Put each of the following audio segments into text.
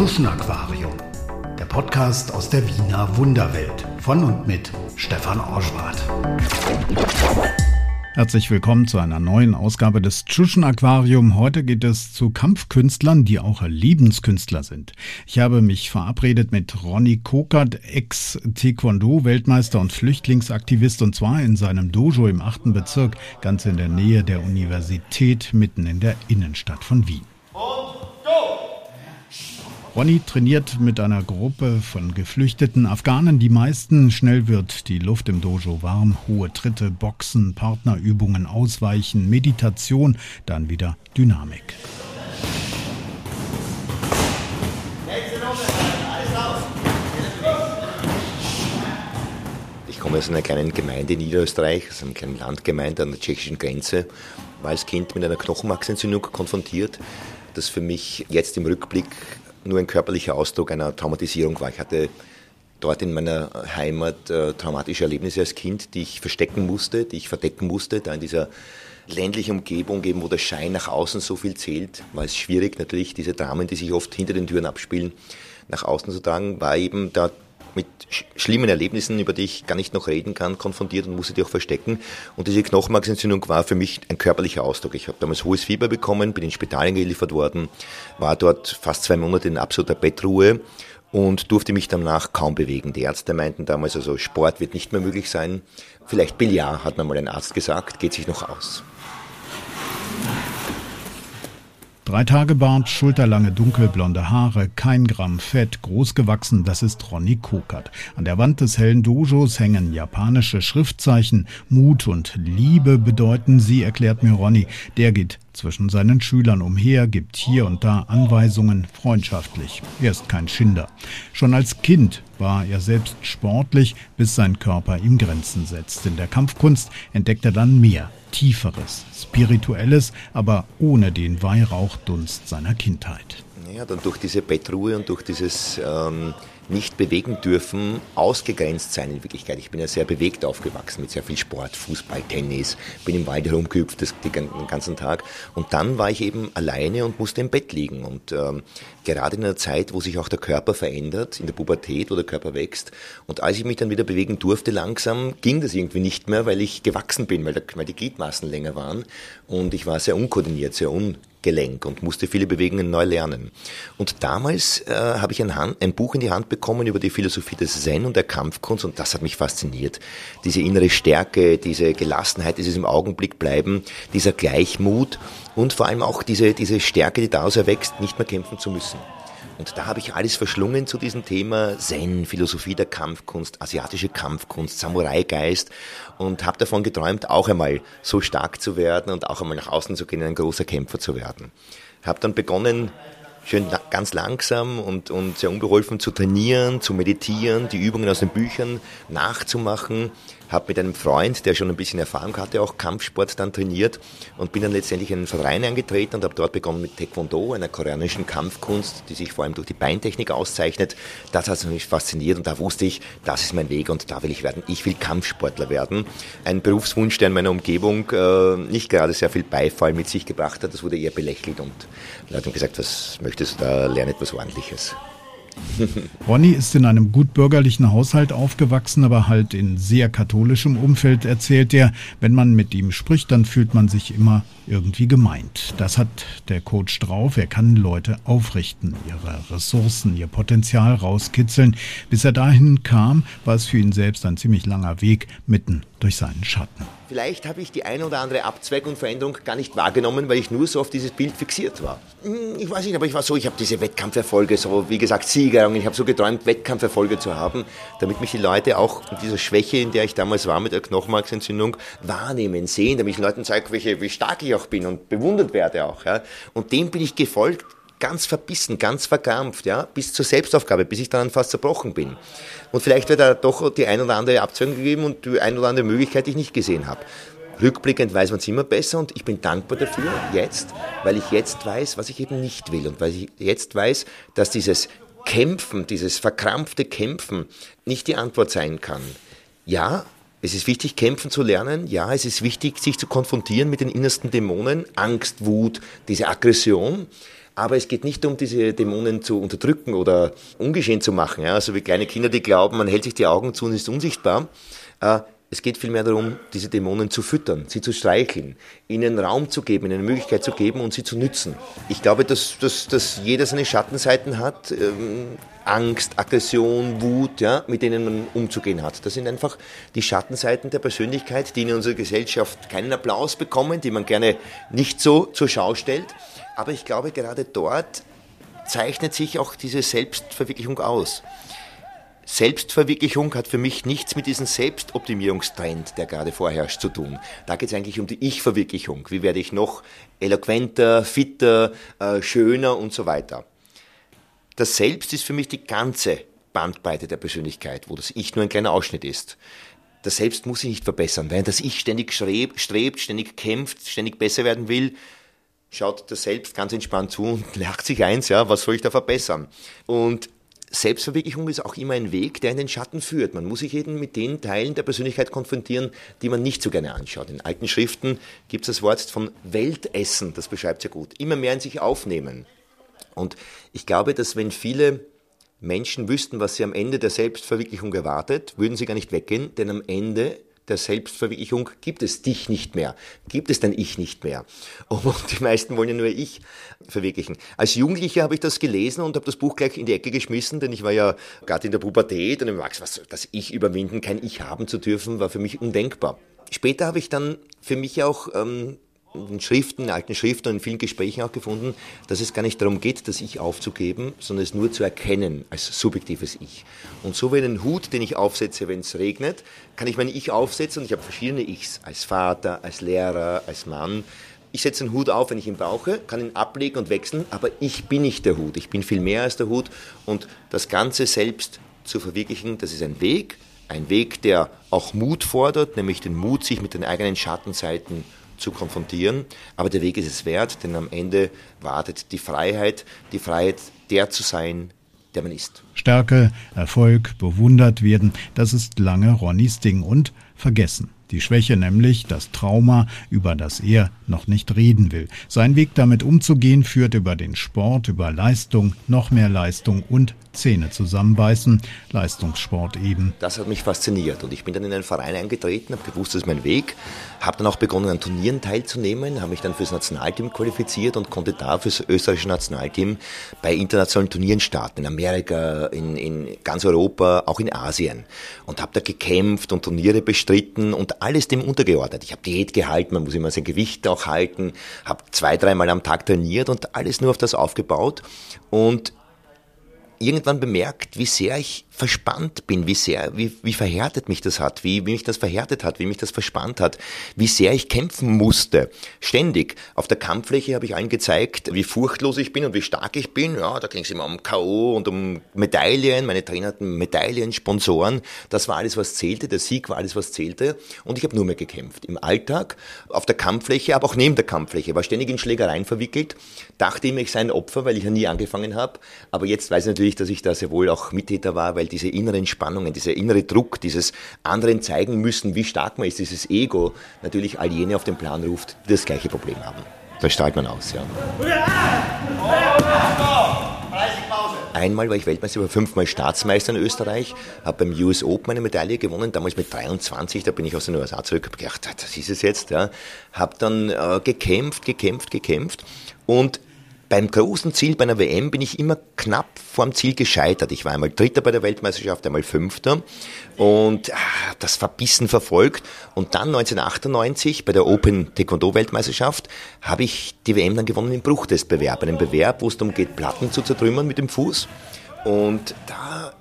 Tschuschen Aquarium, der Podcast aus der Wiener Wunderwelt von und mit Stefan Orschwart. Herzlich willkommen zu einer neuen Ausgabe des Tschuschen Aquarium. Heute geht es zu Kampfkünstlern, die auch Lebenskünstler sind. Ich habe mich verabredet mit Ronny Kokert, Ex-Taekwondo-Weltmeister und Flüchtlingsaktivist, und zwar in seinem Dojo im achten Bezirk, ganz in der Nähe der Universität, mitten in der Innenstadt von Wien. Ronny trainiert mit einer Gruppe von geflüchteten Afghanen. Die meisten schnell wird die Luft im Dojo warm. Hohe Tritte, Boxen, Partnerübungen, Ausweichen, Meditation, dann wieder Dynamik. Ich komme aus einer kleinen Gemeinde in Niederösterreich, aus einer kleinen Landgemeinde an der tschechischen Grenze, war als Kind mit einer Knochenmarksentzündung konfrontiert, das für mich jetzt im Rückblick nur ein körperlicher Ausdruck einer Traumatisierung war. Ich hatte dort in meiner Heimat äh, traumatische Erlebnisse als Kind, die ich verstecken musste, die ich verdecken musste, da in dieser ländlichen Umgebung, eben, wo der Schein nach außen so viel zählt, war es schwierig natürlich, diese Dramen, die sich oft hinter den Türen abspielen, nach außen zu tragen, war eben da mit schlimmen Erlebnissen, über die ich gar nicht noch reden kann, konfrontiert und musste die auch verstecken. Und diese Knochenmarksentzündung war für mich ein körperlicher Ausdruck. Ich habe damals hohes Fieber bekommen, bin ins Spital geliefert worden, war dort fast zwei Monate in absoluter Bettruhe und durfte mich danach kaum bewegen. Die Ärzte meinten damals, also Sport wird nicht mehr möglich sein. Vielleicht Billard, hat mir mal ein Arzt gesagt, geht sich noch aus. Drei Tage Bart, schulterlange dunkelblonde Haare, kein Gramm Fett, groß gewachsen, das ist Ronny Kokert. An der Wand des hellen Dojos hängen japanische Schriftzeichen. Mut und Liebe bedeuten sie, erklärt mir Ronny. Der geht zwischen seinen Schülern umher, gibt hier und da Anweisungen, freundschaftlich. Er ist kein Schinder. Schon als Kind war er selbst sportlich, bis sein Körper ihm Grenzen setzt. In der Kampfkunst entdeckt er dann mehr, Tieferes, Spirituelles, aber ohne den Weihrauchdunst seiner Kindheit. Ja, dann durch diese Bettruhe und durch dieses ähm, nicht bewegen dürfen, ausgegrenzt sein in Wirklichkeit. Ich bin ja sehr bewegt aufgewachsen mit sehr viel Sport, Fußball, Tennis, bin im Wald herumgehüpft den ganzen Tag. Und dann war ich eben alleine und musste im Bett liegen. Und ähm, gerade in einer Zeit, wo sich auch der Körper verändert, in der Pubertät, wo der Körper wächst. Und als ich mich dann wieder bewegen durfte, langsam ging das irgendwie nicht mehr, weil ich gewachsen bin, weil, der, weil die Gliedmaßen länger waren. Und ich war sehr unkoordiniert, sehr un Gelenk und musste viele Bewegungen neu lernen. Und damals äh, habe ich ein, Hand, ein, Buch in die Hand bekommen über die Philosophie des Zen und der Kampfkunst und das hat mich fasziniert. Diese innere Stärke, diese Gelassenheit, dieses im Augenblick bleiben, dieser Gleichmut und vor allem auch diese, diese Stärke, die daraus erwächst, nicht mehr kämpfen zu müssen. Und da habe ich alles verschlungen zu diesem Thema. Zen, Philosophie der Kampfkunst, asiatische Kampfkunst, Samurai-Geist. Und habe davon geträumt, auch einmal so stark zu werden und auch einmal nach außen zu gehen, ein großer Kämpfer zu werden. Habe dann begonnen, schön ganz langsam und, und sehr unbeholfen zu trainieren, zu meditieren, die Übungen aus den Büchern nachzumachen, habe mit einem Freund, der schon ein bisschen Erfahrung hatte, auch Kampfsport dann trainiert und bin dann letztendlich in einen Verein eingetreten und habe dort begonnen mit Taekwondo, einer koreanischen Kampfkunst, die sich vor allem durch die Beintechnik auszeichnet. Das hat mich fasziniert und da wusste ich, das ist mein Weg und da will ich werden. Ich will Kampfsportler werden. Ein Berufswunsch, der in meiner Umgebung äh, nicht gerade sehr viel Beifall mit sich gebracht hat. Das wurde eher belächelt und Leute haben gesagt, was möchtest du da, lernen etwas Ordentliches. Ronny ist in einem gut bürgerlichen Haushalt aufgewachsen, aber halt in sehr katholischem Umfeld, erzählt er. Wenn man mit ihm spricht, dann fühlt man sich immer irgendwie gemeint. Das hat der Coach drauf. Er kann Leute aufrichten, ihre Ressourcen, ihr Potenzial rauskitzeln. Bis er dahin kam, war es für ihn selbst ein ziemlich langer Weg mitten durch seinen Schatten. Vielleicht habe ich die eine oder andere Abzweigung und Veränderung gar nicht wahrgenommen, weil ich nur so auf dieses Bild fixiert war. Hm, ich weiß nicht, aber ich war so, ich habe diese Wettkampferfolge, so wie gesagt Sieger, und ich habe so geträumt, Wettkampferfolge zu haben, damit mich die Leute auch in dieser Schwäche, in der ich damals war mit der Knochenmarksentzündung, wahrnehmen, sehen, damit ich den Leuten zeige, wie stark ich auch bin und bewundert werde auch. Ja. Und dem bin ich gefolgt, ganz verbissen, ganz verkrampft, ja, bis zur Selbstaufgabe, bis ich dann fast zerbrochen bin. Und vielleicht wird da doch die ein oder andere Abzweigung gegeben und die ein oder andere Möglichkeit, die ich nicht gesehen habe. Rückblickend weiß man es immer besser und ich bin dankbar dafür jetzt, weil ich jetzt weiß, was ich eben nicht will und weil ich jetzt weiß, dass dieses Kämpfen, dieses verkrampfte Kämpfen nicht die Antwort sein kann. Ja, Es ist wichtig, kämpfen zu lernen. Ja, es ist wichtig, sich zu konfrontieren mit den innersten Dämonen. Angst, Wut, diese Aggression. Aber es geht nicht um diese Dämonen zu unterdrücken oder ungeschehen zu machen. Ja? Also wie kleine Kinder, die glauben, man hält sich die Augen zu und ist unsichtbar. Äh, es geht vielmehr darum, diese Dämonen zu füttern, sie zu streicheln, ihnen Raum zu geben, ihnen eine Möglichkeit zu geben und sie zu nützen. Ich glaube, dass, dass, dass jeder seine Schattenseiten hat, ähm, Angst, Aggression, Wut, ja, mit denen man umzugehen hat. Das sind einfach die Schattenseiten der Persönlichkeit, die in unserer Gesellschaft keinen Applaus bekommen, die man gerne nicht so zur Schau stellt. Aber ich glaube, gerade dort zeichnet sich auch diese Selbstverwirklichung aus. Selbstverwirklichung hat für mich nichts mit diesem Selbstoptimierungstrend, der gerade vorherrscht, zu tun. Da geht es eigentlich um die Ich-Verwirklichung. Wie werde ich noch eloquenter, fitter, äh, schöner und so weiter. Das Selbst ist für mich die ganze Bandbreite der Persönlichkeit, wo das Ich nur ein kleiner Ausschnitt ist. Das Selbst muss sich nicht verbessern. Während das Ich ständig strebt, ständig kämpft, ständig besser werden will, schaut das Selbst ganz entspannt zu und lacht sich eins, ja, was soll ich da verbessern? Und Selbstverwirklichung ist auch immer ein Weg, der in den Schatten führt. Man muss sich eben mit den Teilen der Persönlichkeit konfrontieren, die man nicht so gerne anschaut. In alten Schriften gibt es das Wort von Weltessen, das beschreibt sehr gut. Immer mehr in sich aufnehmen. Und ich glaube, dass wenn viele Menschen wüssten, was sie am Ende der Selbstverwirklichung erwartet, würden sie gar nicht weggehen, denn am Ende der Selbstverwirklichung gibt es dich nicht mehr, gibt es dein Ich nicht mehr. Und die meisten wollen ja nur Ich verwirklichen. Als Jugendlicher habe ich das gelesen und habe das Buch gleich in die Ecke geschmissen, denn ich war ja gerade in der Pubertät und im Wachs, was, das Ich überwinden, kein Ich haben zu dürfen, war für mich undenkbar. Später habe ich dann für mich auch ähm, in Schriften, in alten Schriften und in vielen Gesprächen auch gefunden, dass es gar nicht darum geht, das Ich aufzugeben, sondern es nur zu erkennen als subjektives Ich. Und so wie einen Hut, den ich aufsetze, wenn es regnet, kann ich mein Ich aufsetzen und ich habe verschiedene Ichs, als Vater, als Lehrer, als Mann. Ich setze einen Hut auf, wenn ich ihn brauche, kann ihn ablegen und wechseln, aber ich bin nicht der Hut, ich bin viel mehr als der Hut und das Ganze selbst zu verwirklichen, das ist ein Weg, ein Weg, der auch Mut fordert, nämlich den Mut, sich mit den eigenen Schattenseiten zu konfrontieren. Aber der Weg ist es wert, denn am Ende wartet die Freiheit, die Freiheit, der zu sein, der man ist. Stärke, Erfolg, bewundert werden, das ist lange Ronnys Ding und vergessen. Die Schwäche nämlich, das Trauma, über das er noch nicht reden will. Sein Weg damit umzugehen führt über den Sport, über Leistung, noch mehr Leistung und Zähne zusammenbeißen, Leistungssport eben. Das hat mich fasziniert und ich bin dann in einen Verein eingetreten, habe gewusst, das ist mein Weg, habe dann auch begonnen an Turnieren teilzunehmen, habe mich dann fürs Nationalteam qualifiziert und konnte da fürs österreichische Nationalteam bei internationalen Turnieren starten, in Amerika, in, in ganz Europa, auch in Asien und habe da gekämpft und Turniere bestritten und alles dem untergeordnet. Ich habe Diät gehalten, man muss immer sein Gewicht auch halten, habe zwei, dreimal am Tag trainiert und alles nur auf das aufgebaut und irgendwann bemerkt, wie sehr ich verspannt bin, wie sehr, wie, wie verhärtet mich das hat, wie, wie mich das verhärtet hat, wie mich das verspannt hat, wie sehr ich kämpfen musste. Ständig. Auf der Kampffläche habe ich allen gezeigt, wie furchtlos ich bin und wie stark ich bin. Ja, da ging es immer um K.O. und um Medaillen. Meine Trainer hatten Medaillen, Sponsoren. Das war alles, was zählte. Der Sieg war alles, was zählte. Und ich habe nur mehr gekämpft. Im Alltag, auf der Kampffläche, aber auch neben der Kampffläche. War ständig in Schlägereien verwickelt. Dachte immer, ich sei ein Opfer, weil ich ja nie angefangen habe. Aber jetzt weiß ich natürlich, dass ich da sehr wohl auch Mittäter war, weil diese inneren Spannungen, dieser innere Druck, dieses anderen zeigen müssen, wie stark man ist, dieses Ego, natürlich all jene auf den Plan ruft, die das gleiche Problem haben. Da strahlt man aus, ja. Einmal war ich Weltmeister, war fünfmal Staatsmeister in Österreich, habe beim US Open eine Medaille gewonnen, damals mit 23, da bin ich aus den USA zurück, habe gedacht, das ist es jetzt, ja. Habe dann äh, gekämpft, gekämpft, gekämpft und beim großen Ziel bei einer WM bin ich immer knapp vorm Ziel gescheitert. Ich war einmal Dritter bei der Weltmeisterschaft, einmal Fünfter und ah, das verbissen verfolgt. Und dann 1998 bei der Open Taekwondo Weltmeisterschaft habe ich die WM dann gewonnen im Bruchtestbewerb. Einen Bewerb, wo es darum geht, Platten zu zertrümmern mit dem Fuß. Und da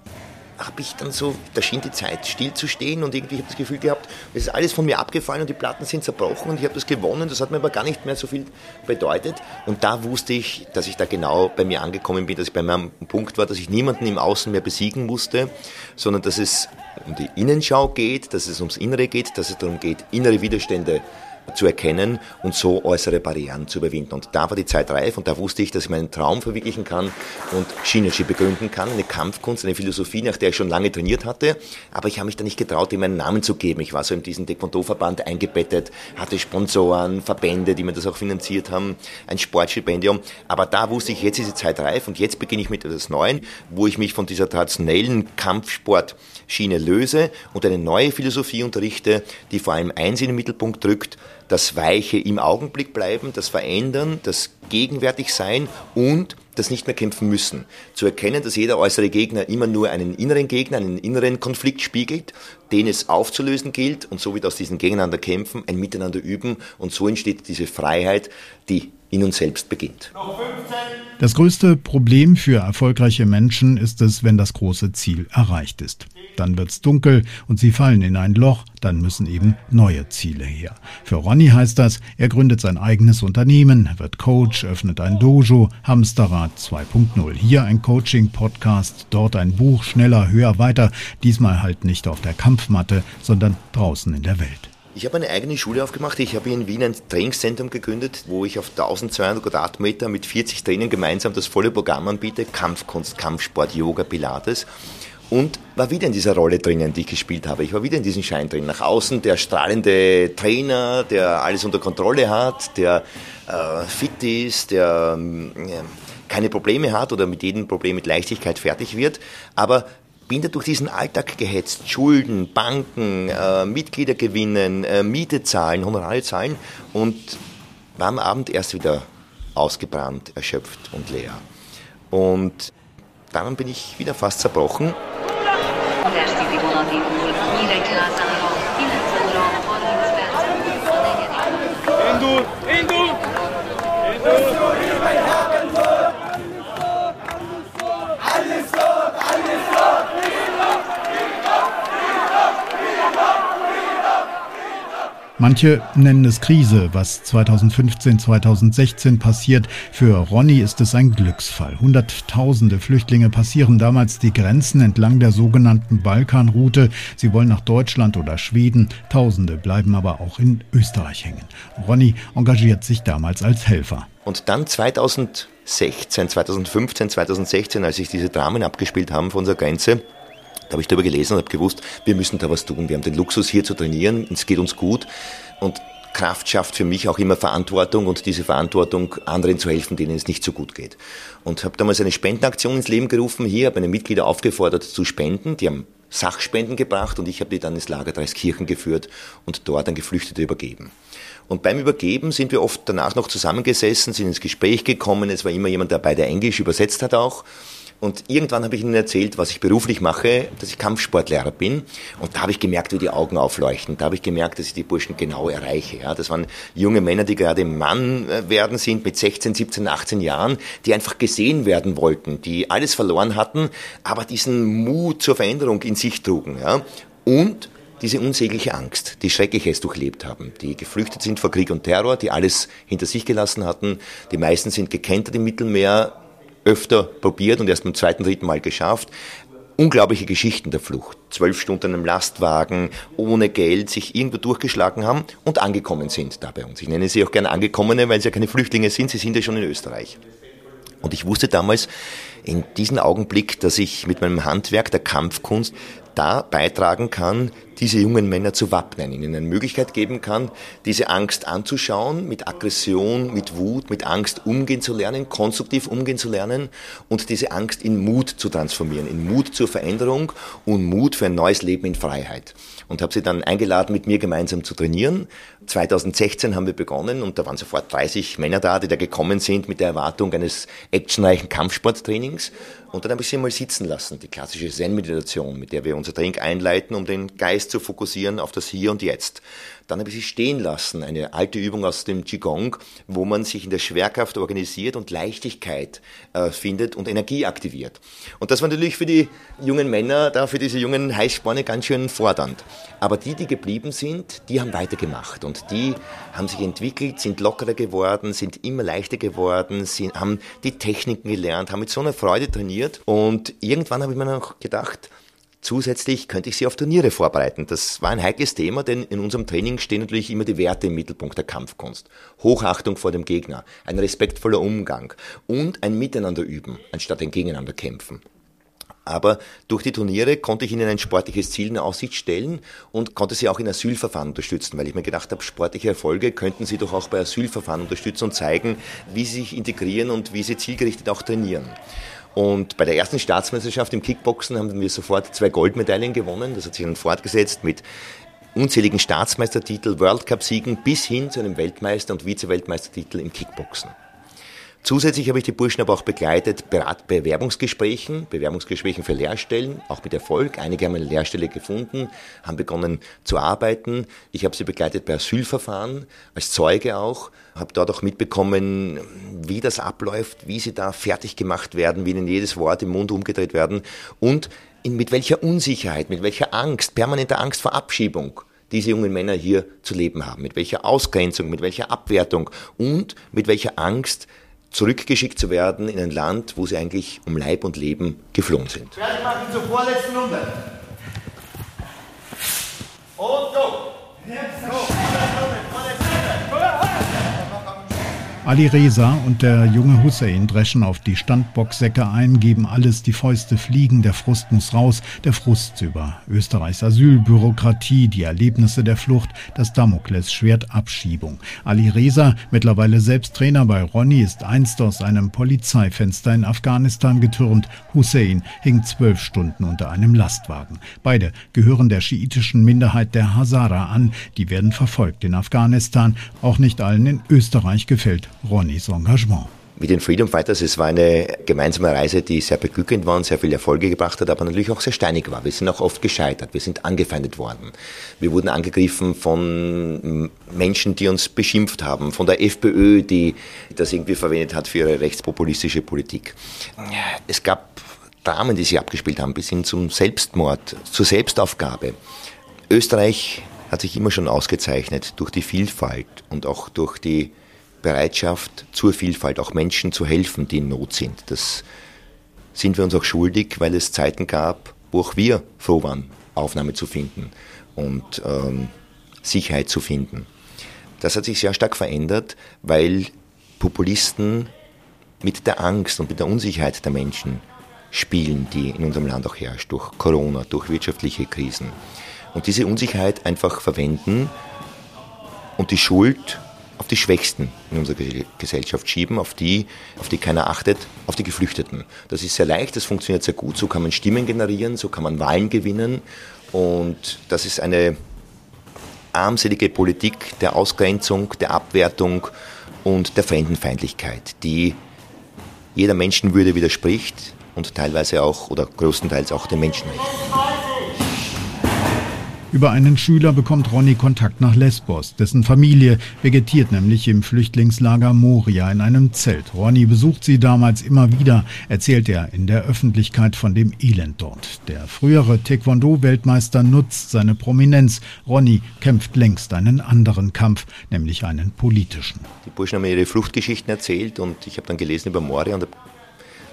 habe ich dann so, da schien die Zeit still zu stehen und irgendwie habe ich das Gefühl gehabt, es ist alles von mir abgefallen und die Platten sind zerbrochen und ich habe das gewonnen. Das hat mir aber gar nicht mehr so viel bedeutet. Und da wusste ich, dass ich da genau bei mir angekommen bin, dass ich bei meinem Punkt war, dass ich niemanden im Außen mehr besiegen musste, sondern dass es um die Innenschau geht, dass es ums Innere geht, dass es darum geht, innere Widerstände zu erkennen und so äußere Barrieren zu überwinden. Und da war die Zeit reif und da wusste ich, dass ich meinen Traum verwirklichen kann und Shinergy begründen kann, eine Kampfkunst, eine Philosophie, nach der ich schon lange trainiert hatte, aber ich habe mich da nicht getraut, ihm einen Namen zu geben. Ich war so in diesen Taekwondo-Verband eingebettet, hatte Sponsoren, Verbände, die mir das auch finanziert haben, ein Sportstipendium, aber da wusste ich, jetzt ist die Zeit reif und jetzt beginne ich mit etwas Neuem, wo ich mich von dieser traditionellen Kampfsportschiene löse und eine neue Philosophie unterrichte, die vor allem eins in den Mittelpunkt drückt, das Weiche im Augenblick bleiben, das Verändern, das gegenwärtig sein und das nicht mehr kämpfen müssen. Zu erkennen, dass jeder äußere Gegner immer nur einen inneren Gegner, einen inneren Konflikt spiegelt, den es aufzulösen gilt und so wird aus diesen Gegeneinander kämpfen, ein Miteinander üben und so entsteht diese Freiheit, die in uns selbst beginnt. Das größte Problem für erfolgreiche Menschen ist es, wenn das große Ziel erreicht ist. Dann wird's dunkel und sie fallen in ein Loch, dann müssen eben neue Ziele her. Für Ronny heißt das, er gründet sein eigenes Unternehmen, wird Coach, öffnet ein Dojo, Hamsterrad 2.0. Hier ein Coaching-Podcast, dort ein Buch, schneller, höher, weiter, diesmal halt nicht auf der Kampfmatte, sondern draußen in der Welt. Ich habe eine eigene Schule aufgemacht. Ich habe in Wien ein Trainingszentrum gegründet, wo ich auf 1200 Quadratmeter mit 40 Trainern gemeinsam das volle Programm anbiete. Kampfkunst, Kampfsport, Yoga, Pilates. Und war wieder in dieser Rolle drinnen, die ich gespielt habe. Ich war wieder in diesem Schein drin. Nach außen der strahlende Trainer, der alles unter Kontrolle hat, der äh, fit ist, der äh, keine Probleme hat oder mit jedem Problem mit Leichtigkeit fertig wird. Aber bin da durch diesen Alltag gehetzt. Schulden, Banken, äh, Mitglieder gewinnen, äh, Miete zahlen, Honorare zahlen und war am Abend erst wieder ausgebrannt, erschöpft und leer. Und dann bin ich wieder fast zerbrochen. Indul! Indul! Indul! Manche nennen es Krise, was 2015, 2016 passiert. Für Ronny ist es ein Glücksfall. Hunderttausende Flüchtlinge passieren damals die Grenzen entlang der sogenannten Balkanroute. Sie wollen nach Deutschland oder Schweden. Tausende bleiben aber auch in Österreich hängen. Ronny engagiert sich damals als Helfer. Und dann 2016, 2015, 2016, als sich diese Dramen abgespielt haben von unserer Grenze, da habe ich darüber gelesen und habe gewusst, wir müssen da was tun. Wir haben den Luxus hier zu trainieren, es geht uns gut und Kraft schafft für mich auch immer Verantwortung und diese Verantwortung, anderen zu helfen, denen es nicht so gut geht. Und habe damals eine Spendenaktion ins Leben gerufen. Hier habe meine Mitglieder aufgefordert zu spenden. Die haben Sachspenden gebracht und ich habe die dann ins Lager Dreiskirchen geführt und dort an Geflüchtete übergeben. Und beim Übergeben sind wir oft danach noch zusammengesessen, sind ins Gespräch gekommen. Es war immer jemand dabei, der Englisch übersetzt hat auch. Und irgendwann habe ich ihnen erzählt, was ich beruflich mache, dass ich Kampfsportlehrer bin. Und da habe ich gemerkt, wie die Augen aufleuchten. Da habe ich gemerkt, dass ich die Burschen genau erreiche. Ja, das waren junge Männer, die gerade Mann äh, werden sind mit 16, 17, 18 Jahren, die einfach gesehen werden wollten, die alles verloren hatten, aber diesen Mut zur Veränderung in sich trugen. Ja. Und diese unsägliche Angst, die Schreckliches durchlebt haben, die geflüchtet sind vor Krieg und Terror, die alles hinter sich gelassen hatten. Die meisten sind gekentert im Mittelmeer, öfter probiert und erst beim zweiten, dritten Mal geschafft. Unglaubliche Geschichten der Flucht. Zwölf Stunden im Lastwagen, ohne Geld, sich irgendwo durchgeschlagen haben und angekommen sind da bei uns. Ich nenne sie auch gerne Angekommene, weil sie ja keine Flüchtlinge sind, sie sind ja schon in Österreich. Und ich wusste damals in diesem Augenblick, dass ich mit meinem Handwerk der Kampfkunst da beitragen kann, diese jungen Männer zu wappnen, ihnen eine Möglichkeit geben kann, diese Angst anzuschauen, mit Aggression, mit Wut, mit Angst umgehen zu lernen, konstruktiv umgehen zu lernen und diese Angst in Mut zu transformieren, in Mut zur Veränderung und Mut für ein neues Leben in Freiheit. Und habe sie dann eingeladen, mit mir gemeinsam zu trainieren. 2016 haben wir begonnen und da waren sofort 30 Männer da, die da gekommen sind mit der Erwartung eines actionreichen Kampfsporttrainings. Und dann habe ich sie mal sitzen lassen, die klassische Zen-Meditation, mit der wir unser Training einleiten, um den Geist zu fokussieren auf das Hier und Jetzt. Dann habe ich sie stehen lassen, eine alte Übung aus dem Qigong, wo man sich in der Schwerkraft organisiert und Leichtigkeit äh, findet und Energie aktiviert. Und das war natürlich für die jungen Männer, da für diese jungen Heißsporne ganz schön fordernd. Aber die, die geblieben sind, die haben weitergemacht und die haben sich entwickelt, sind lockerer geworden, sind immer leichter geworden, sind, haben die Techniken gelernt, haben mit so einer Freude trainiert und irgendwann habe ich mir noch gedacht, Zusätzlich könnte ich sie auf Turniere vorbereiten. Das war ein heikles Thema, denn in unserem Training stehen natürlich immer die Werte im Mittelpunkt der Kampfkunst. Hochachtung vor dem Gegner, ein respektvoller Umgang und ein Miteinander üben, anstatt ein Gegeneinander kämpfen. Aber durch die Turniere konnte ich ihnen ein sportliches Ziel in Aussicht stellen und konnte sie auch in Asylverfahren unterstützen, weil ich mir gedacht habe, sportliche Erfolge könnten sie doch auch bei Asylverfahren unterstützen und zeigen, wie sie sich integrieren und wie sie zielgerichtet auch trainieren. Und bei der ersten Staatsmeisterschaft im Kickboxen haben wir sofort zwei Goldmedaillen gewonnen. Das hat sich dann fortgesetzt mit unzähligen Staatsmeistertitel, World Cup Siegen bis hin zu einem Weltmeister- und Vize-Weltmeistertitel im Kickboxen. Zusätzlich habe ich die Burschen aber auch begleitet bei Bewerbungsgesprächen, Bewerbungsgesprächen für Lehrstellen, auch mit Erfolg. Einige haben eine Lehrstelle gefunden, haben begonnen zu arbeiten. Ich habe sie begleitet bei Asylverfahren, als Zeuge auch, habe dort auch mitbekommen, wie das abläuft, wie sie da fertig gemacht werden, wie ihnen jedes Wort im Mund umgedreht werden und in, mit welcher Unsicherheit, mit welcher Angst, permanenter Angst vor Abschiebung diese jungen Männer hier zu leben haben, mit welcher Ausgrenzung, mit welcher Abwertung und mit welcher Angst, zurückgeschickt zu werden in ein Land, wo sie eigentlich um Leib und Leben geflohen sind. Fertig machen zur vorletzten Runde. Und go! Jetzt go! Vorletzte Runde, vorletzte Runde. Ali Reza und der junge Hussein dreschen auf die Standbocksäcke ein, geben alles, die Fäuste fliegen, der Frust muss raus, der Frust über Österreichs Asylbürokratie, die Erlebnisse der Flucht, das Damoklesschwert Abschiebung. Ali Reza, mittlerweile selbst Trainer bei Ronny, ist einst aus einem Polizeifenster in Afghanistan getürmt. Hussein hing zwölf Stunden unter einem Lastwagen. Beide gehören der schiitischen Minderheit der Hazara an. Die werden verfolgt in Afghanistan. Auch nicht allen in Österreich gefällt Ronnys Engagement. Mit den Freedom Fighters, es war eine gemeinsame Reise, die sehr beglückend war und sehr viele Erfolge gebracht hat, aber natürlich auch sehr steinig war. Wir sind auch oft gescheitert, wir sind angefeindet worden. Wir wurden angegriffen von Menschen, die uns beschimpft haben, von der FPÖ, die das irgendwie verwendet hat für ihre rechtspopulistische Politik. Es gab Dramen, die sich abgespielt haben, bis hin zum Selbstmord, zur Selbstaufgabe. Österreich hat sich immer schon ausgezeichnet durch die Vielfalt und auch durch die Bereitschaft zur Vielfalt, auch Menschen zu helfen, die in Not sind. Das sind wir uns auch schuldig, weil es Zeiten gab, wo auch wir froh waren, Aufnahme zu finden und ähm, Sicherheit zu finden. Das hat sich sehr stark verändert, weil Populisten mit der Angst und mit der Unsicherheit der Menschen spielen, die in unserem Land auch herrscht, durch Corona, durch wirtschaftliche Krisen. Und diese Unsicherheit einfach verwenden und die Schuld auf die Schwächsten in unserer Gesellschaft schieben, auf die, auf die keiner achtet, auf die Geflüchteten. Das ist sehr leicht, das funktioniert sehr gut. So kann man Stimmen generieren, so kann man Wahlen gewinnen. Und das ist eine armselige Politik der Ausgrenzung, der Abwertung und der Fremdenfeindlichkeit, die jeder Menschenwürde widerspricht und teilweise auch oder größtenteils auch den Menschenrechten. Über einen Schüler bekommt Ronny Kontakt nach Lesbos. Dessen Familie vegetiert nämlich im Flüchtlingslager Moria in einem Zelt. Ronny besucht sie damals immer wieder, erzählt er in der Öffentlichkeit von dem Elend dort. Der frühere Taekwondo-Weltmeister nutzt seine Prominenz. Ronny kämpft längst einen anderen Kampf, nämlich einen politischen. Die Burschen haben mir ihre Fluchtgeschichten erzählt und ich habe dann gelesen über Moria und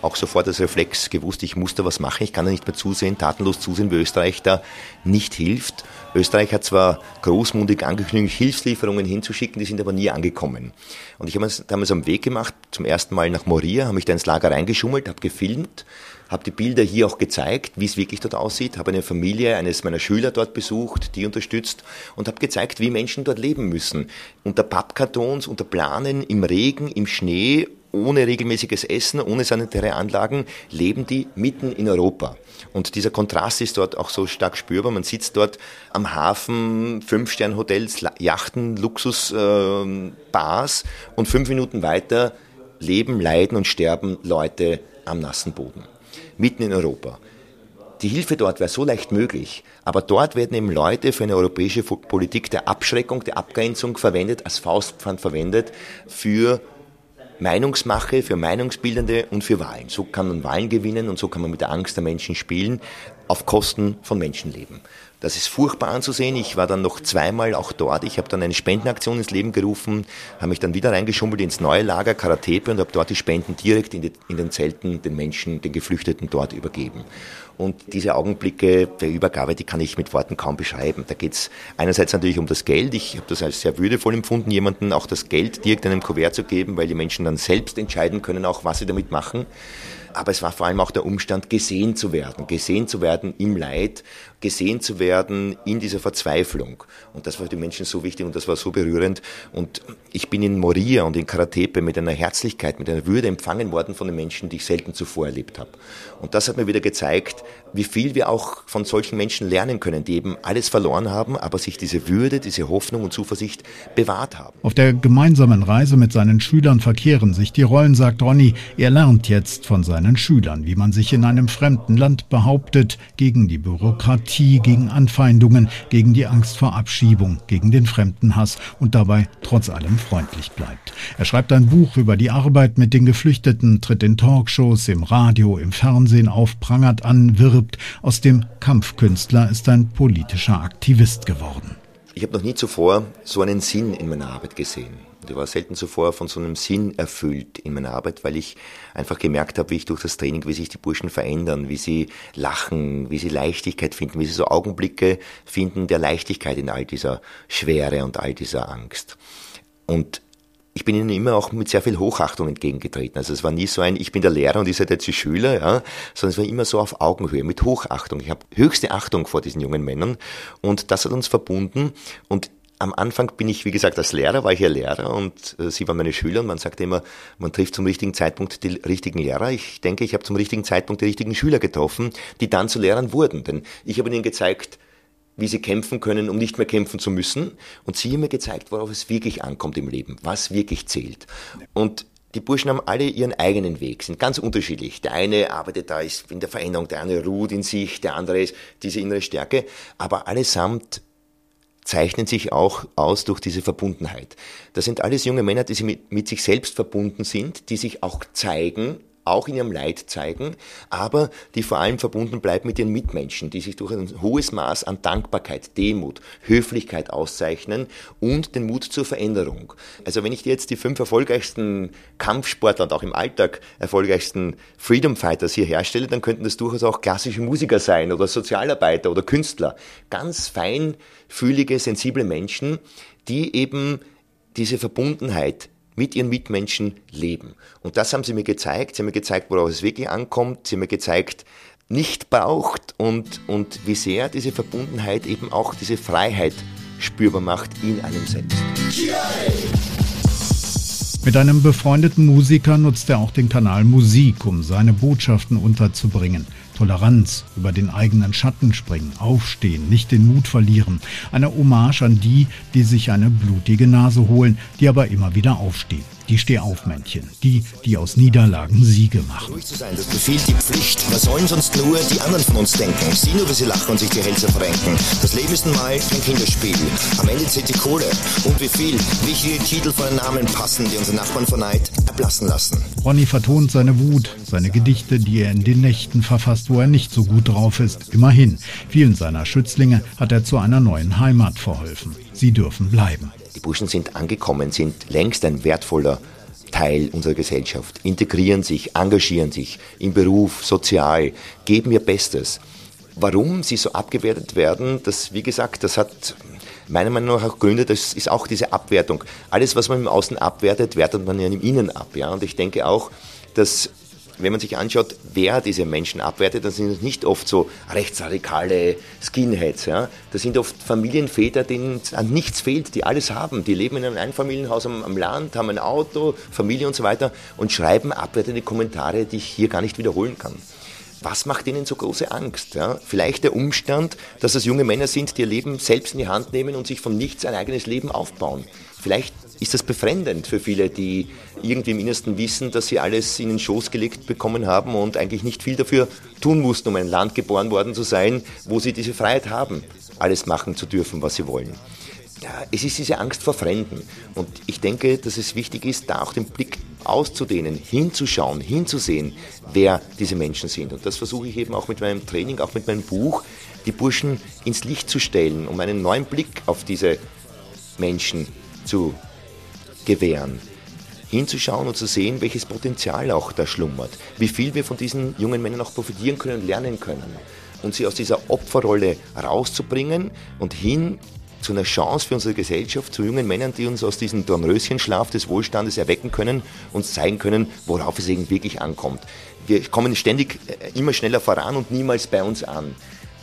auch sofort als Reflex gewusst, ich muss da was machen, ich kann da nicht mehr zusehen, tatenlos zusehen, wie Österreich da nicht hilft. Österreich hat zwar großmundig angekündigt, Hilfslieferungen hinzuschicken, die sind aber nie angekommen. Und ich habe es damals am Weg gemacht, zum ersten Mal nach Moria, habe mich da ins Lager reingeschummelt, habe gefilmt, habe die Bilder hier auch gezeigt, wie es wirklich dort aussieht, habe eine Familie eines meiner Schüler dort besucht, die unterstützt und habe gezeigt, wie Menschen dort leben müssen. Unter Pappkartons, unter Planen, im Regen, im Schnee ohne regelmäßiges Essen, ohne sanitäre Anlagen, leben die mitten in Europa. Und dieser Kontrast ist dort auch so stark spürbar. Man sitzt dort am Hafen, Fünf-Stern-Hotels, Yachten, Luxusbars äh, und fünf Minuten weiter leben, leiden und sterben Leute am nassen Boden. Mitten in Europa. Die Hilfe dort wäre so leicht möglich, aber dort werden eben Leute für eine europäische Politik der Abschreckung, der Abgrenzung verwendet, als Faustpfand verwendet für Meinungsmache, für Meinungsbildende und für Wahlen. So kann man Wahlen gewinnen und so kann man mit der Angst der Menschen spielen. auf Kosten von Menschenleben. Das ist furchtbar anzusehen. Ich war dann noch zweimal auch dort. Ich habe dann eine Spendenaktion ins Leben gerufen, habe mich dann wieder reingeschummelt ins neue Lager Karatepe und habe dort die Spenden direkt in, die, in den Zelten den Menschen, den Geflüchteten dort übergeben. Und diese Augenblicke der Übergabe, die kann ich mit Worten kaum beschreiben. Da geht es einerseits natürlich um das Geld. Ich habe das als sehr würdevoll empfunden, jemandem auch das Geld direkt in einem Kuvert zu geben, weil die Menschen dann selbst entscheiden können, auch was sie damit machen. Aber es war vor allem auch der Umstand, gesehen zu werden, gesehen zu werden im Leid, gesehen zu werden in dieser Verzweiflung. Und das war für die Menschen so wichtig und das war so berührend. Und ich bin in Moria und in Karatepe mit einer Herzlichkeit, mit einer Würde empfangen worden von den Menschen, die ich selten zuvor erlebt habe. Und das hat mir wieder gezeigt, wie viel wir auch von solchen Menschen lernen können, die eben alles verloren haben, aber sich diese Würde, diese Hoffnung und Zuversicht bewahrt haben. Auf der gemeinsamen Reise mit seinen Schülern verkehren sich die Rollen, sagt Ronny. Er lernt jetzt von seinen Schülern, wie man sich in einem fremden Land behauptet, gegen die Bürokratie, gegen Anfeindungen, gegen die Angst vor Abschiebung, gegen den Fremdenhass und dabei trotz allem freundlich bleibt. Er schreibt ein Buch über die Arbeit mit den Geflüchteten, tritt in Talkshows, im Radio, im Fernsehen auf, prangert an, wirbt. Aus dem Kampfkünstler ist ein politischer Aktivist geworden. Ich habe noch nie zuvor so einen Sinn in meiner Arbeit gesehen. Ich war selten zuvor von so einem Sinn erfüllt in meiner Arbeit, weil ich einfach gemerkt habe, wie ich durch das Training, wie sich die Burschen verändern, wie sie lachen, wie sie Leichtigkeit finden, wie sie so Augenblicke finden der Leichtigkeit in all dieser Schwere und all dieser Angst. Und ich bin ihnen immer auch mit sehr viel Hochachtung entgegengetreten. Also es war nie so ein, ich bin der Lehrer und ihr seid jetzt die Schüler, ja, sondern es war immer so auf Augenhöhe, mit Hochachtung. Ich habe höchste Achtung vor diesen jungen Männern und das hat uns verbunden und am Anfang bin ich, wie gesagt, als Lehrer, war ich ja Lehrer und äh, sie waren meine Schüler und man sagt immer, man trifft zum richtigen Zeitpunkt die richtigen Lehrer. Ich denke, ich habe zum richtigen Zeitpunkt die richtigen Schüler getroffen, die dann zu Lehrern wurden. Denn ich habe ihnen gezeigt, wie sie kämpfen können, um nicht mehr kämpfen zu müssen. Und sie haben mir gezeigt, worauf es wirklich ankommt im Leben, was wirklich zählt. Und die Burschen haben alle ihren eigenen Weg, sind ganz unterschiedlich. Der eine arbeitet da ist in der Veränderung, der eine ruht in sich, der andere ist diese innere Stärke, aber allesamt zeichnen sich auch aus durch diese Verbundenheit. Das sind alles junge Männer, die mit, mit sich selbst verbunden sind, die sich auch zeigen auch in ihrem Leid zeigen, aber die vor allem verbunden bleiben mit ihren Mitmenschen, die sich durch ein hohes Maß an Dankbarkeit, Demut, Höflichkeit auszeichnen und den Mut zur Veränderung. Also wenn ich dir jetzt die fünf erfolgreichsten Kampfsportler und auch im Alltag erfolgreichsten Freedom Fighters hier herstelle, dann könnten das durchaus auch klassische Musiker sein oder Sozialarbeiter oder Künstler. Ganz feinfühlige, sensible Menschen, die eben diese Verbundenheit mit ihren Mitmenschen leben. Und das haben sie mir gezeigt. Sie haben mir gezeigt, worauf es wirklich ankommt. Sie haben mir gezeigt, nicht braucht und, und wie sehr diese Verbundenheit eben auch diese Freiheit spürbar macht in einem selbst. Mit einem befreundeten Musiker nutzt er auch den Kanal Musik, um seine Botschaften unterzubringen. Toleranz, über den eigenen Schatten springen, aufstehen, nicht den Mut verlieren. Eine Hommage an die, die sich eine blutige Nase holen, die aber immer wieder aufstehen die Stehaufmännchen, die, die aus Niederlagen Siege machen. Ruhig zu sein, das befiehlt die Pflicht. Was sollen sonst nur die anderen von uns denken? Sieh nur, wie sie lachen und sich die Hälse verrenken. Das Leben ist mal kein Kinderspiel. Am Ende zählt die Kohle. Und wie viel, wie Titel vor den Namen passen, die unsere Nachbarn vor Neid erblassen lassen. Ronny vertont seine Wut, seine Gedichte, die er in den Nächten verfasst, wo er nicht so gut drauf ist. Immerhin, vielen seiner Schützlinge hat er zu einer neuen Heimat verholfen. Sie dürfen bleiben. Die Burschen sind angekommen, sind längst ein wertvoller Teil unserer Gesellschaft, integrieren sich, engagieren sich im Beruf, sozial, geben ihr Bestes. Warum sie so abgewertet werden, das, wie gesagt, das hat meiner Meinung nach auch Gründe, das ist auch diese Abwertung. Alles, was man im Außen abwertet, wertet man ja im Innen ab. Ja? Und ich denke auch, dass wenn man sich anschaut, wer diese Menschen abwertet, dann sind es nicht oft so rechtsradikale Skinheads. Ja? Das sind oft Familienväter, denen an nichts fehlt, die alles haben. Die leben in einem Einfamilienhaus am, am Land, haben ein Auto, Familie und so weiter und schreiben abwertende Kommentare, die ich hier gar nicht wiederholen kann. Was macht ihnen so große Angst? Ja? Vielleicht der Umstand, dass es junge Männer sind, die ihr Leben selbst in die Hand nehmen und sich von nichts ein eigenes Leben aufbauen. Vielleicht ist das befremdend für viele, die irgendwie im Innersten wissen, dass sie alles in den Schoß gelegt bekommen haben und eigentlich nicht viel dafür tun mussten, um ein Land geboren worden zu sein, wo sie diese Freiheit haben, alles machen zu dürfen, was sie wollen. Ja, es ist diese Angst vor Fremden. Und ich denke, dass es wichtig ist, da auch den Blick auszudehnen, hinzuschauen, hinzusehen, wer diese Menschen sind. Und das versuche ich eben auch mit meinem Training, auch mit meinem Buch, die Burschen ins Licht zu stellen, um einen neuen Blick auf diese Menschen zu gewähren hinzuschauen und zu sehen, welches Potenzial auch da schlummert, wie viel wir von diesen jungen Männern auch profitieren können und lernen können und sie aus dieser Opferrolle rauszubringen und hin zu einer Chance für unsere Gesellschaft, zu jungen Männern, die uns aus diesem Dornröschenschlaf des Wohlstandes erwecken können, uns zeigen können, worauf es eben wirklich ankommt. Wir kommen ständig äh, immer schneller voran und niemals bei uns an.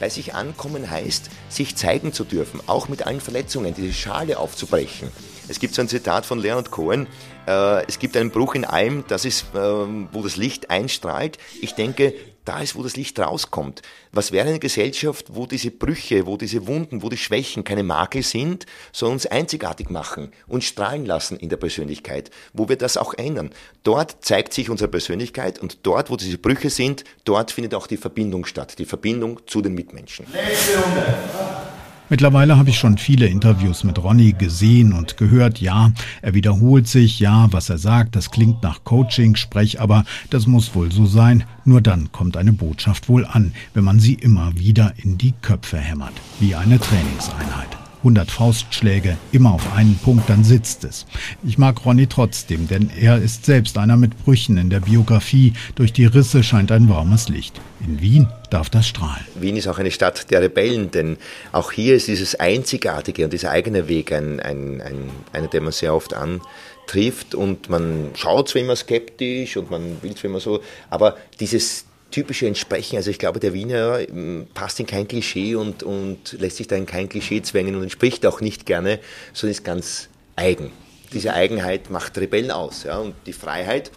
Bei sich ankommen heißt, sich zeigen zu dürfen, auch mit allen Verletzungen, diese Schale aufzubrechen. Es gibt so ein Zitat von Leonard Cohen, äh, es gibt einen Bruch in allem, das ist, äh, wo das Licht einstrahlt. Ich denke, da ist, wo das Licht rauskommt. Was wäre eine Gesellschaft, wo diese Brüche, wo diese Wunden, wo die Schwächen keine Makel sind, sondern uns einzigartig machen und strahlen lassen in der Persönlichkeit, wo wir das auch ändern. Dort zeigt sich unsere Persönlichkeit und dort, wo diese Brüche sind, dort findet auch die Verbindung statt, die Verbindung zu den Mitmenschen. Letzte Runde. Mittlerweile habe ich schon viele Interviews mit Ronny gesehen und gehört, ja, er wiederholt sich, ja, was er sagt, das klingt nach Coaching, Sprech, aber das muss wohl so sein. Nur dann kommt eine Botschaft wohl an, wenn man sie immer wieder in die Köpfe hämmert, wie eine Trainingseinheit. 100 Faustschläge, immer auf einen Punkt, dann sitzt es. Ich mag Ronny trotzdem, denn er ist selbst einer mit Brüchen in der Biografie. Durch die Risse scheint ein warmes Licht. In Wien darf das strahlen. Wien ist auch eine Stadt der Rebellen, denn auch hier ist dieses Einzigartige und dieser eigene Weg ein, ein, ein, einer, der man sehr oft antrifft und man schaut zwar immer skeptisch und man will zwar immer so, aber dieses typische Entsprechen. Also ich glaube, der Wiener ähm, passt in kein Klischee und, und lässt sich da in kein Klischee zwängen und entspricht auch nicht gerne, sondern ist ganz eigen. Diese Eigenheit macht Rebellen aus. Ja? Und die Freiheit,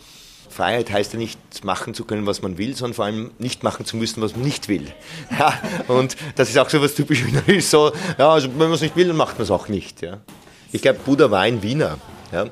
Freiheit heißt ja nicht machen zu können, was man will, sondern vor allem nicht machen zu müssen, was man nicht will. Ja? Und das ist auch so was typisch Wienerisch, so, ja, also wenn man es nicht will, dann macht man es auch nicht. Ja? Ich glaube, Buddha war ein Wiener. Ja?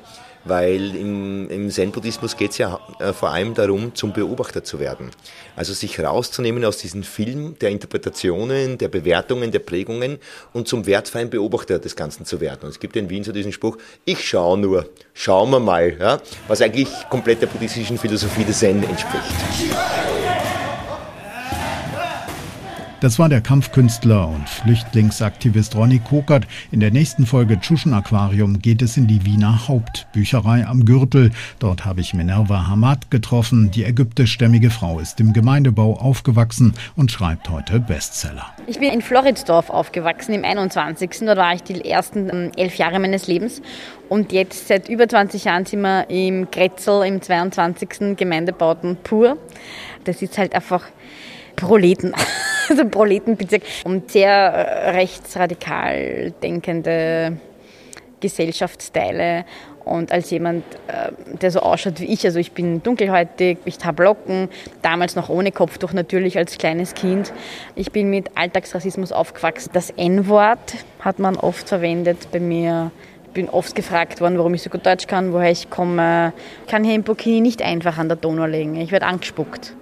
Weil im, im Zen-Buddhismus geht es ja äh, vor allem darum, zum Beobachter zu werden. Also sich rauszunehmen aus diesem Film der Interpretationen, der Bewertungen, der Prägungen und zum wertfreien Beobachter des Ganzen zu werden. Und es gibt in Wien so diesen Spruch, ich schaue nur, schauen wir mal, ja, was eigentlich komplett der buddhistischen Philosophie des Zen entspricht. Das war der Kampfkünstler und Flüchtlingsaktivist Ronny Kokert. In der nächsten Folge Tschuschen Aquarium geht es in die Wiener Hauptbücherei am Gürtel. Dort habe ich Minerva Hamad getroffen. Die ägyptischstämmige Frau ist im Gemeindebau aufgewachsen und schreibt heute Bestseller. Ich bin in Floridsdorf aufgewachsen, im 21. Dort war ich die ersten ähm, elf Jahre meines Lebens. Und jetzt seit über 20 Jahren sind wir im Grätzel, im 22. Gemeindebauten pur. Das ist halt einfach Proleten. also Proletenbezirk und sehr äh, rechtsradikal denkende Gesellschaftsteile. Und als jemand, äh, der so ausschaut wie ich, also ich bin dunkelhäutig, ich habe Locken, damals noch ohne Kopftuch natürlich als kleines Kind. Ich bin mit Alltagsrassismus aufgewachsen. Das N-Wort hat man oft verwendet bei mir. Ich bin oft gefragt worden, warum ich so gut Deutsch kann, woher ich komme. Ich kann hier in Burkini nicht einfach an der Donau legen. Ich werde angespuckt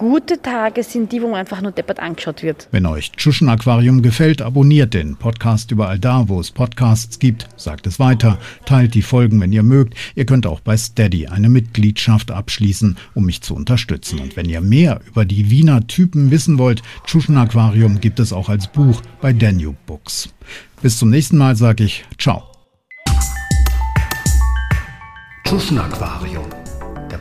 gute Tage sind die, wo man einfach nur deppert angeschaut wird. Wenn euch Tschuschen Aquarium gefällt, abonniert den Podcast überall da, wo es Podcasts gibt. Sagt es weiter, teilt die Folgen, wenn ihr mögt. Ihr könnt auch bei Steady eine Mitgliedschaft abschließen, um mich zu unterstützen. Und wenn ihr mehr über die Wiener Typen wissen wollt, Tschuschen Aquarium gibt es auch als Buch bei Danube Books. Bis zum nächsten Mal sage ich Ciao. Tschuschen Aquarium